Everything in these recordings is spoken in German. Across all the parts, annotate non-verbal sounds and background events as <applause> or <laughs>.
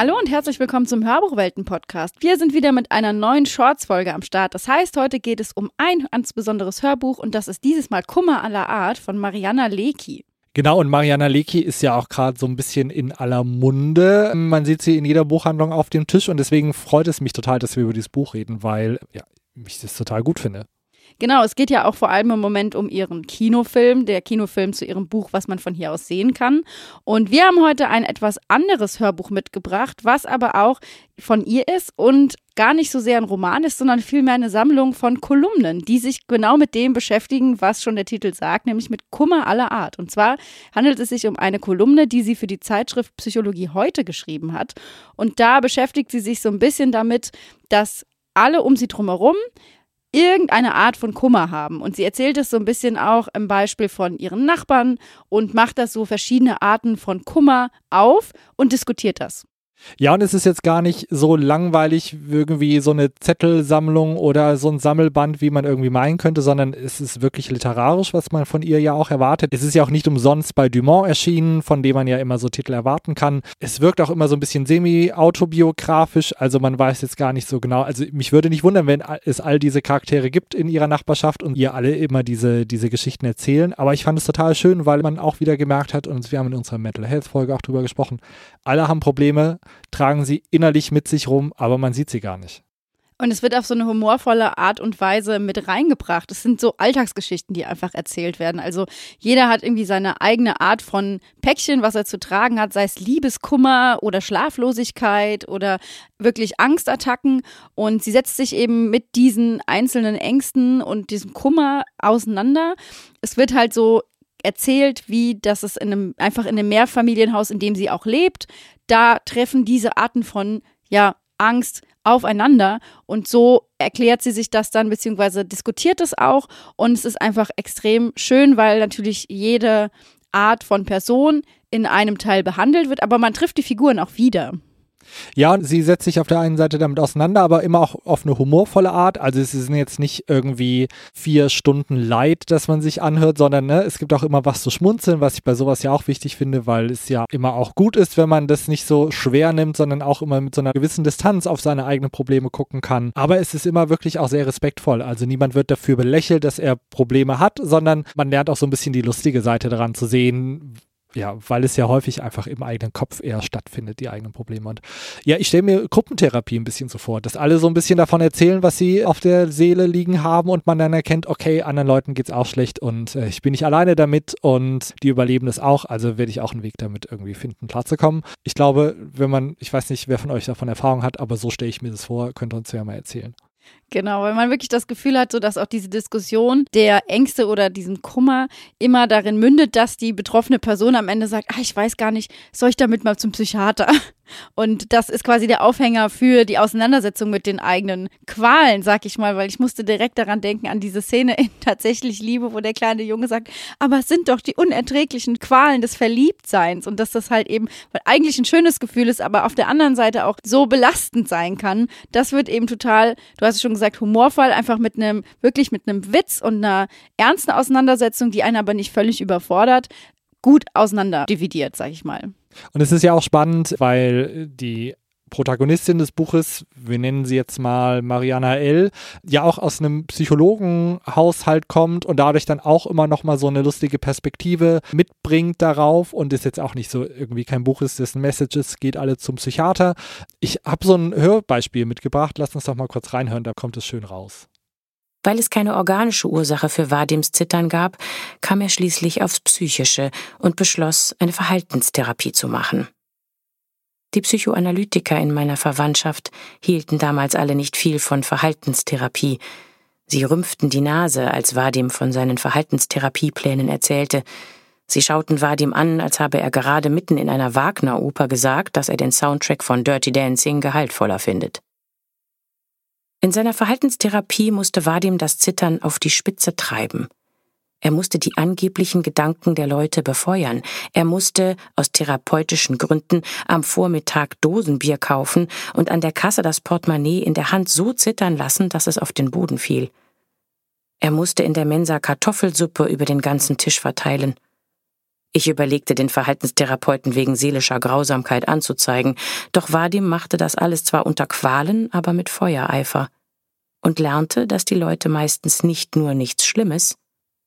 Hallo und herzlich willkommen zum Hörbuchwelten-Podcast. Wir sind wieder mit einer neuen Shorts-Folge am Start. Das heißt, heute geht es um ein ganz besonderes Hörbuch und das ist dieses Mal Kummer aller Art von Mariana Lecki. Genau, und Mariana Lecki ist ja auch gerade so ein bisschen in aller Munde. Man sieht sie in jeder Buchhandlung auf dem Tisch und deswegen freut es mich total, dass wir über dieses Buch reden, weil ja, ich das total gut finde. Genau, es geht ja auch vor allem im Moment um ihren Kinofilm, der Kinofilm zu ihrem Buch, was man von hier aus sehen kann. Und wir haben heute ein etwas anderes Hörbuch mitgebracht, was aber auch von ihr ist und gar nicht so sehr ein Roman ist, sondern vielmehr eine Sammlung von Kolumnen, die sich genau mit dem beschäftigen, was schon der Titel sagt, nämlich mit Kummer aller Art. Und zwar handelt es sich um eine Kolumne, die sie für die Zeitschrift Psychologie heute geschrieben hat. Und da beschäftigt sie sich so ein bisschen damit, dass alle um sie drumherum irgendeine Art von Kummer haben. Und sie erzählt es so ein bisschen auch im Beispiel von ihren Nachbarn und macht das so verschiedene Arten von Kummer auf und diskutiert das. Ja, und es ist jetzt gar nicht so langweilig irgendwie so eine Zettelsammlung oder so ein Sammelband, wie man irgendwie meinen könnte, sondern es ist wirklich literarisch, was man von ihr ja auch erwartet. Es ist ja auch nicht umsonst bei Dumont erschienen, von dem man ja immer so Titel erwarten kann. Es wirkt auch immer so ein bisschen semi-autobiografisch, also man weiß jetzt gar nicht so genau. Also mich würde nicht wundern, wenn es all diese Charaktere gibt in ihrer Nachbarschaft und ihr alle immer diese, diese Geschichten erzählen. Aber ich fand es total schön, weil man auch wieder gemerkt hat, und wir haben in unserer Mental Health Folge auch drüber gesprochen, alle haben Probleme tragen sie innerlich mit sich rum, aber man sieht sie gar nicht. Und es wird auf so eine humorvolle Art und Weise mit reingebracht. Es sind so Alltagsgeschichten, die einfach erzählt werden. Also jeder hat irgendwie seine eigene Art von Päckchen, was er zu tragen hat, sei es Liebeskummer oder Schlaflosigkeit oder wirklich Angstattacken. Und sie setzt sich eben mit diesen einzelnen Ängsten und diesem Kummer auseinander. Es wird halt so erzählt, wie das es in einem, einfach in einem Mehrfamilienhaus, in dem sie auch lebt, da treffen diese Arten von, ja, Angst aufeinander. Und so erklärt sie sich das dann, beziehungsweise diskutiert es auch. Und es ist einfach extrem schön, weil natürlich jede Art von Person in einem Teil behandelt wird, aber man trifft die Figuren auch wieder. Ja, sie setzt sich auf der einen Seite damit auseinander, aber immer auch auf eine humorvolle Art. Also es sind jetzt nicht irgendwie vier Stunden Leid, dass man sich anhört, sondern ne, es gibt auch immer was zu schmunzeln, was ich bei sowas ja auch wichtig finde, weil es ja immer auch gut ist, wenn man das nicht so schwer nimmt, sondern auch immer mit so einer gewissen Distanz auf seine eigenen Probleme gucken kann. Aber es ist immer wirklich auch sehr respektvoll. Also niemand wird dafür belächelt, dass er Probleme hat, sondern man lernt auch so ein bisschen die lustige Seite daran zu sehen, ja, weil es ja häufig einfach im eigenen Kopf eher stattfindet, die eigenen Probleme. Und ja, ich stelle mir Gruppentherapie ein bisschen so vor, dass alle so ein bisschen davon erzählen, was sie auf der Seele liegen haben und man dann erkennt, okay, anderen Leuten geht es auch schlecht und äh, ich bin nicht alleine damit und die überleben das auch, also werde ich auch einen Weg damit irgendwie finden, klarzukommen. Ich glaube, wenn man, ich weiß nicht, wer von euch davon Erfahrung hat, aber so stelle ich mir das vor, könnt ihr uns ja mal erzählen. Genau, weil man wirklich das Gefühl hat, so dass auch diese Diskussion der Ängste oder diesem Kummer immer darin mündet, dass die betroffene Person am Ende sagt, ah, ich weiß gar nicht, soll ich damit mal zum Psychiater? Und das ist quasi der Aufhänger für die Auseinandersetzung mit den eigenen Qualen, sag ich mal, weil ich musste direkt daran denken, an diese Szene in <laughs> Tatsächlich Liebe, wo der kleine Junge sagt, aber es sind doch die unerträglichen Qualen des Verliebtseins und dass das halt eben, weil eigentlich ein schönes Gefühl ist, aber auf der anderen Seite auch so belastend sein kann. Das wird eben total, du hast es schon gesagt, gesagt, humorvoll, einfach mit einem, wirklich mit einem Witz und einer ernsten Auseinandersetzung, die einen aber nicht völlig überfordert, gut auseinander dividiert, sag ich mal. Und es ist ja auch spannend, weil die Protagonistin des Buches, wir nennen sie jetzt mal Mariana L., ja auch aus einem Psychologenhaushalt kommt und dadurch dann auch immer noch mal so eine lustige Perspektive mitbringt darauf und ist jetzt auch nicht so irgendwie kein Buch ist, dessen Messages geht alle zum Psychiater. Ich habe so ein Hörbeispiel mitgebracht, lass uns doch mal kurz reinhören, da kommt es schön raus. Weil es keine organische Ursache für Wadims Zittern gab, kam er schließlich aufs Psychische und beschloss, eine Verhaltenstherapie zu machen. Die Psychoanalytiker in meiner Verwandtschaft hielten damals alle nicht viel von Verhaltenstherapie. Sie rümpften die Nase, als Vadim von seinen Verhaltenstherapieplänen erzählte. Sie schauten Vadim an, als habe er gerade mitten in einer Wagner-Oper gesagt, dass er den Soundtrack von Dirty Dancing gehaltvoller findet. In seiner Verhaltenstherapie musste Vadim das Zittern auf die Spitze treiben. Er musste die angeblichen Gedanken der Leute befeuern. Er musste, aus therapeutischen Gründen, am Vormittag Dosenbier kaufen und an der Kasse das Portemonnaie in der Hand so zittern lassen, dass es auf den Boden fiel. Er musste in der Mensa Kartoffelsuppe über den ganzen Tisch verteilen. Ich überlegte, den Verhaltenstherapeuten wegen seelischer Grausamkeit anzuzeigen, doch Vadim machte das alles zwar unter Qualen, aber mit Feuereifer und lernte, dass die Leute meistens nicht nur nichts Schlimmes,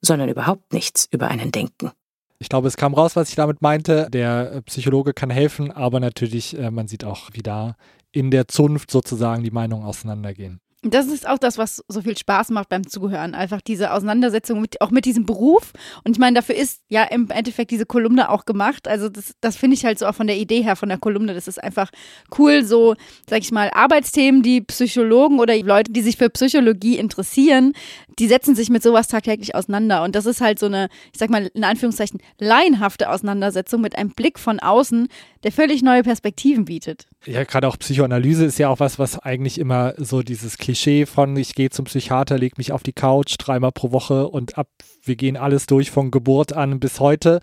sondern überhaupt nichts über einen denken. Ich glaube, es kam raus, was ich damit meinte. Der äh, Psychologe kann helfen, aber natürlich, äh, man sieht auch, wie da in der Zunft sozusagen die Meinungen auseinandergehen. Das ist auch das, was so viel Spaß macht beim Zuhören. Einfach diese Auseinandersetzung mit, auch mit diesem Beruf. Und ich meine, dafür ist ja im Endeffekt diese Kolumne auch gemacht. Also das, das finde ich halt so auch von der Idee her, von der Kolumne. Das ist einfach cool, so, sag ich mal, Arbeitsthemen, die Psychologen oder Leute, die sich für Psychologie interessieren, die setzen sich mit sowas tagtäglich auseinander. Und das ist halt so eine, ich sag mal, in Anführungszeichen, laienhafte Auseinandersetzung mit einem Blick von außen, der völlig neue Perspektiven bietet. Ja, gerade auch Psychoanalyse ist ja auch was, was eigentlich immer so dieses Klischee von ich gehe zum Psychiater, leg mich auf die Couch dreimal pro Woche und ab, wir gehen alles durch von Geburt an bis heute.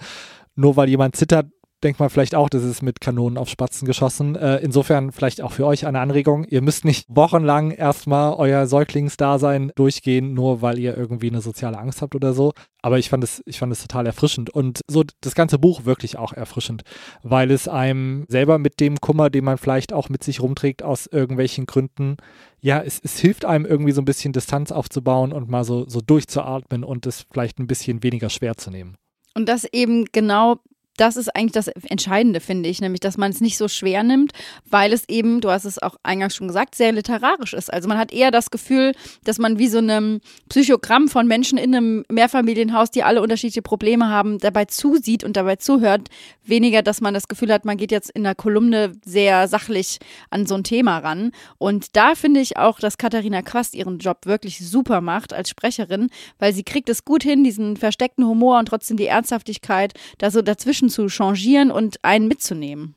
Nur weil jemand zittert, denkt man vielleicht auch, das ist mit Kanonen auf Spatzen geschossen. Äh, insofern vielleicht auch für euch eine Anregung. Ihr müsst nicht wochenlang erstmal euer Säuglingsdasein durchgehen, nur weil ihr irgendwie eine soziale Angst habt oder so. Aber ich fand es, ich fand es total erfrischend und so das ganze Buch wirklich auch erfrischend, weil es einem selber mit dem Kummer, den man vielleicht auch mit sich rumträgt aus irgendwelchen Gründen, ja, es, es hilft einem irgendwie so ein bisschen Distanz aufzubauen und mal so, so durchzuatmen und es vielleicht ein bisschen weniger schwer zu nehmen. Und das eben genau das ist eigentlich das Entscheidende, finde ich, nämlich, dass man es nicht so schwer nimmt, weil es eben, du hast es auch eingangs schon gesagt, sehr literarisch ist. Also man hat eher das Gefühl, dass man wie so einem Psychogramm von Menschen in einem Mehrfamilienhaus, die alle unterschiedliche Probleme haben, dabei zusieht und dabei zuhört. Weniger, dass man das Gefühl hat, man geht jetzt in der Kolumne sehr sachlich an so ein Thema ran. Und da finde ich auch, dass Katharina Quast ihren Job wirklich super macht als Sprecherin, weil sie kriegt es gut hin, diesen versteckten Humor und trotzdem die Ernsthaftigkeit da so dazwischen Menschen zu changieren und einen mitzunehmen.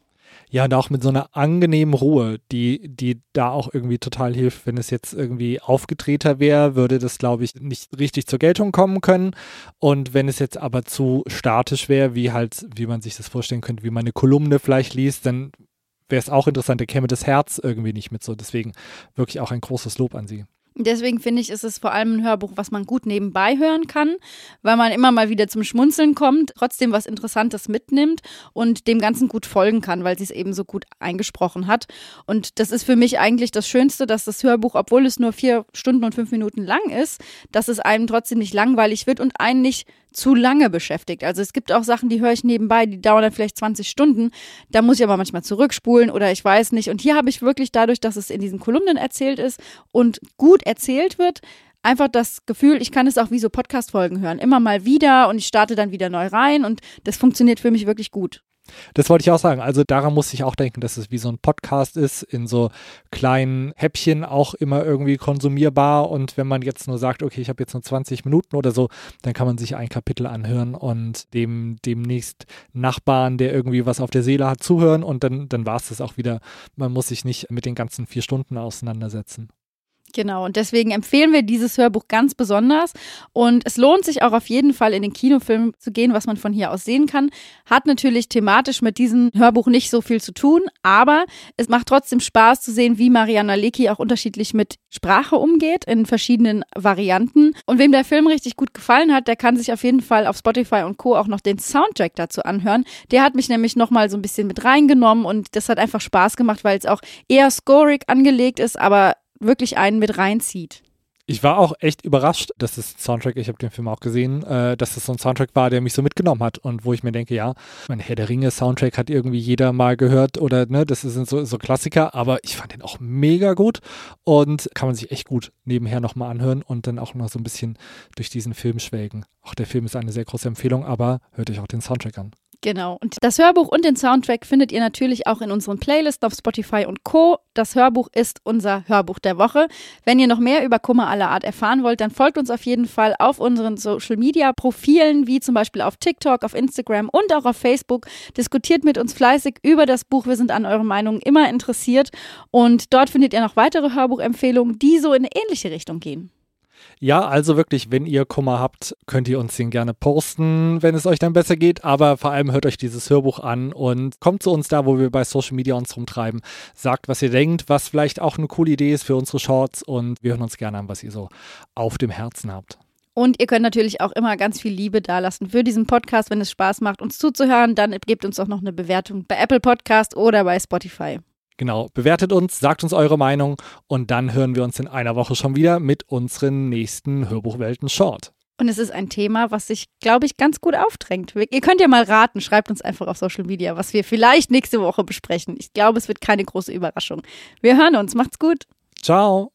Ja, und auch mit so einer angenehmen Ruhe, die, die da auch irgendwie total hilft. Wenn es jetzt irgendwie aufgetreter wäre, würde das, glaube ich, nicht richtig zur Geltung kommen können. Und wenn es jetzt aber zu statisch wäre, wie halt, wie man sich das vorstellen könnte, wie man eine Kolumne vielleicht liest, dann wäre es auch interessant, da käme das Herz irgendwie nicht mit so. Deswegen wirklich auch ein großes Lob an Sie. Deswegen finde ich, ist es vor allem ein Hörbuch, was man gut nebenbei hören kann, weil man immer mal wieder zum Schmunzeln kommt, trotzdem was Interessantes mitnimmt und dem Ganzen gut folgen kann, weil sie es eben so gut eingesprochen hat. Und das ist für mich eigentlich das Schönste, dass das Hörbuch, obwohl es nur vier Stunden und fünf Minuten lang ist, dass es einem trotzdem nicht langweilig wird und einen nicht zu lange beschäftigt. Also es gibt auch Sachen, die höre ich nebenbei, die dauern dann vielleicht 20 Stunden. Da muss ich aber manchmal zurückspulen oder ich weiß nicht. Und hier habe ich wirklich dadurch, dass es in diesen Kolumnen erzählt ist und gut erzählt wird, einfach das Gefühl, ich kann es auch wie so Podcast-Folgen hören. Immer mal wieder und ich starte dann wieder neu rein und das funktioniert für mich wirklich gut. Das wollte ich auch sagen. Also daran muss ich auch denken, dass es wie so ein Podcast ist, in so kleinen Häppchen auch immer irgendwie konsumierbar. Und wenn man jetzt nur sagt, okay, ich habe jetzt nur 20 Minuten oder so, dann kann man sich ein Kapitel anhören und dem demnächst Nachbarn, der irgendwie was auf der Seele hat, zuhören und dann, dann war es das auch wieder. Man muss sich nicht mit den ganzen vier Stunden auseinandersetzen. Genau, und deswegen empfehlen wir dieses Hörbuch ganz besonders. Und es lohnt sich auch auf jeden Fall in den Kinofilm zu gehen, was man von hier aus sehen kann. Hat natürlich thematisch mit diesem Hörbuch nicht so viel zu tun, aber es macht trotzdem Spaß zu sehen, wie Mariana Lecki auch unterschiedlich mit Sprache umgeht, in verschiedenen Varianten. Und wem der Film richtig gut gefallen hat, der kann sich auf jeden Fall auf Spotify und Co. auch noch den Soundtrack dazu anhören. Der hat mich nämlich nochmal so ein bisschen mit reingenommen und das hat einfach Spaß gemacht, weil es auch eher scorig angelegt ist, aber wirklich einen mit reinzieht. Ich war auch echt überrascht, dass das Soundtrack, ich habe den Film auch gesehen, äh, dass das so ein Soundtrack war, der mich so mitgenommen hat und wo ich mir denke, ja, mein Herr der Ringe Soundtrack hat irgendwie jeder mal gehört oder ne, das sind so, so Klassiker, aber ich fand den auch mega gut und kann man sich echt gut nebenher nochmal anhören und dann auch noch so ein bisschen durch diesen Film schwelgen. Auch der Film ist eine sehr große Empfehlung, aber hört euch auch den Soundtrack an. Genau. Und das Hörbuch und den Soundtrack findet ihr natürlich auch in unseren Playlists auf Spotify und Co. Das Hörbuch ist unser Hörbuch der Woche. Wenn ihr noch mehr über Kummer aller Art erfahren wollt, dann folgt uns auf jeden Fall auf unseren Social Media Profilen, wie zum Beispiel auf TikTok, auf Instagram und auch auf Facebook. Diskutiert mit uns fleißig über das Buch. Wir sind an euren Meinungen immer interessiert. Und dort findet ihr noch weitere Hörbuchempfehlungen, die so in eine ähnliche Richtung gehen. Ja, also wirklich, wenn ihr Kummer habt, könnt ihr uns den gerne posten, wenn es euch dann besser geht. Aber vor allem hört euch dieses Hörbuch an und kommt zu uns da, wo wir bei Social Media uns rumtreiben. Sagt, was ihr denkt, was vielleicht auch eine coole Idee ist für unsere Shorts und wir hören uns gerne an, was ihr so auf dem Herzen habt. Und ihr könnt natürlich auch immer ganz viel Liebe dalassen für diesen Podcast, wenn es Spaß macht, uns zuzuhören. Dann gebt uns auch noch eine Bewertung bei Apple Podcast oder bei Spotify. Genau, bewertet uns, sagt uns eure Meinung und dann hören wir uns in einer Woche schon wieder mit unseren nächsten Hörbuchwelten Short. Und es ist ein Thema, was sich, glaube ich, ganz gut aufdrängt. Ihr könnt ja mal raten, schreibt uns einfach auf Social Media, was wir vielleicht nächste Woche besprechen. Ich glaube, es wird keine große Überraschung. Wir hören uns, macht's gut. Ciao.